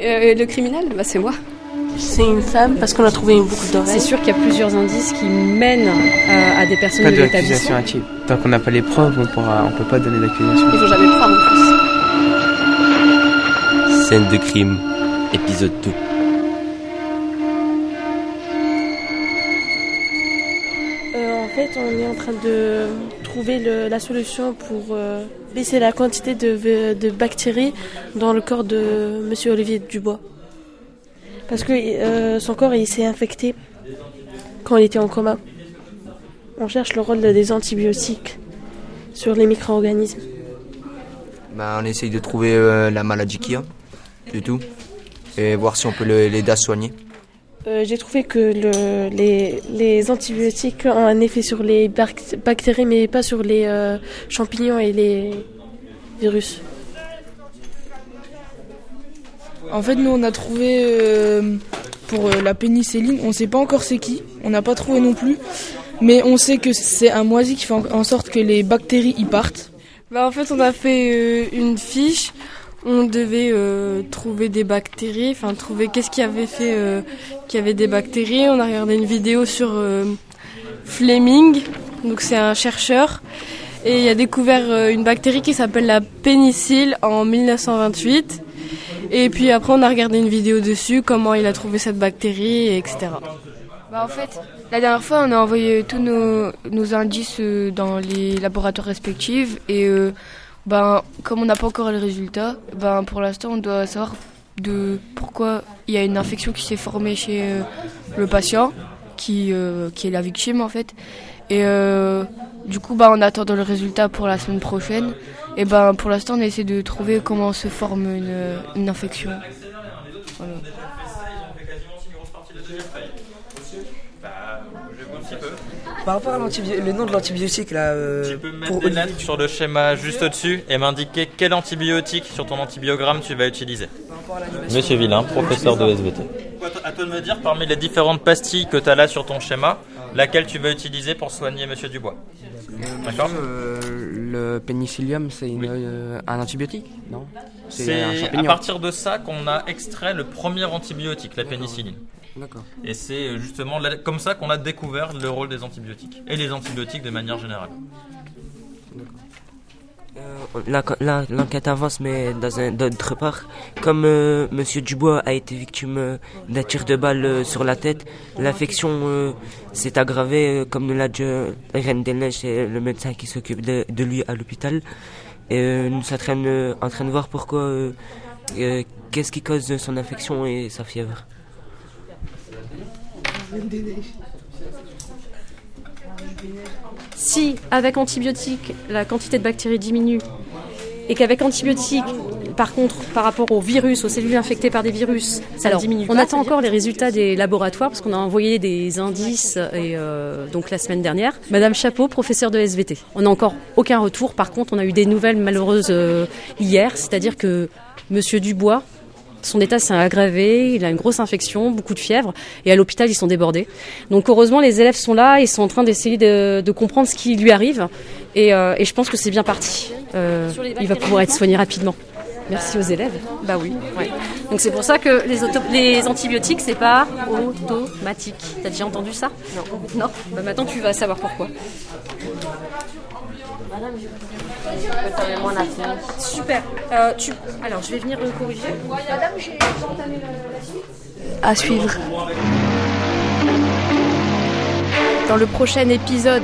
Euh, le criminel, bah, c'est moi. C'est une femme parce qu'on a trouvé une boucle d'oreille. C'est sûr qu'il y a plusieurs indices qui mènent euh, à des personnes Pas de l'accusation active. Tant qu'on n'a pas les preuves, on pourra, on peut pas donner d'accusation. Ils vont jamais le croire en plus. Scène de crime, épisode 2. Euh, en fait, on est en train de trouver la solution pour euh, baisser la quantité de, bactéries dans le corps de Monsieur Olivier Dubois. Parce que euh, son corps il s'est infecté quand il était en coma. On cherche le rôle des antibiotiques sur les micro-organismes. Bah, on essaye de trouver euh, la maladie qu'il y a, c'est tout. Et voir si on peut l'aider à soigner. Euh, J'ai trouvé que le- les, les antibiotiques ont un effet sur les bac- bactéries, mais pas sur les euh, champignons et les virus. En fait, nous, on a trouvé euh, pour euh, la pénicilline, on sait pas encore c'est qui, on n'a pas trouvé non plus, mais on sait que c'est un moisi qui fait en, en sorte que les bactéries y partent. Bah en fait on a fait euh, une fiche, on devait euh, trouver des bactéries, enfin trouver qu'est-ce qui avait fait euh, qu'il y avait des bactéries. On a regardé une vidéo sur euh, Fleming, donc c'est un chercheur, et il a découvert une bactérie qui s'appelle la pénicille en 1928. Et puis après on a regardé une vidéo dessus, comment il a trouvé cette bactérie, etc. Bah en fait, la dernière fois, on a envoyé tous nos, nos indices dans les laboratoires respectifs et ben, comme on n'a pas encore les résultats, ben, pour l'instant, on doit savoir de pourquoi il y a une infection qui s'est formée chez euh, le patient, qui, euh, qui est la victime en fait. Et euh, du coup, ben, en attendant le résultat pour la semaine prochaine, et ben, pour l'instant, on essaie de trouver comment se forme une, une infection. Voilà. Par rapport à l'antibio- le nom de l'antibiotique là, euh, Tu peux mettre pour des lettres sur le schéma juste au-dessus et m'indiquer quel antibiotique sur ton antibiogramme tu vas utiliser. Monsieur Villain, professeur de SVT. À toi de me dire parmi les différentes pastilles que tu as là sur ton schéma, laquelle tu vas utiliser pour soigner Monsieur Dubois. D'accord Euh, le pénicillium, c'est euh, un antibiotique Non? C'est à partir de ça qu'on a extrait le premier antibiotique, la pénicilline. D'accord. Et c'est euh, justement comme ça qu'on a découvert le rôle des antibiotiques. Et les antibiotiques de manière générale. L'enquête avance, mais dans un d'autre part, comme euh, Monsieur Dubois a été victime euh, d'un tir de balle euh, sur la tête, l'infection euh, s'est aggravée, comme nous l'a dit Reine des le médecin qui s'occupe de, lui à l'hôpital. Et nous sommes en train de, voir pourquoi, qu'est-ce qui cause son infection et sa fièvre. Si, avec antibiotiques, la quantité de bactéries diminue, et qu'avec antibiotiques, par contre, par rapport aux virus, aux cellules infectées par des virus, ça Alors, diminue. on pas, attend encore les résultats des laboratoires parce qu'on a envoyé des indices et euh, donc la semaine dernière. Madame Chapeau, professeure de SVT. On n'a encore aucun retour. Par contre, on a eu des nouvelles malheureuses euh, hier, c'est-à-dire que Monsieur Dubois, son état s'est aggravé, il a une grosse infection, beaucoup de fièvre, et à l'hôpital ils sont débordés. Donc heureusement les élèves sont là, ils sont en train d'essayer de, de comprendre ce qui lui arrive, et, euh, et je pense que c'est bien parti. Euh, il va pouvoir être soigné rapidement. Merci aux élèves. Bah oui. ouais. Donc c'est pour ça que les, auto- les antibiotiques c'est pas automatique. T'as déjà entendu ça? Non. Non? Bah maintenant tu vas savoir pourquoi. Super. Euh, tu... Alors je vais venir le corriger. Madame, j'ai entamé la suite. À suivre. Dans le prochain épisode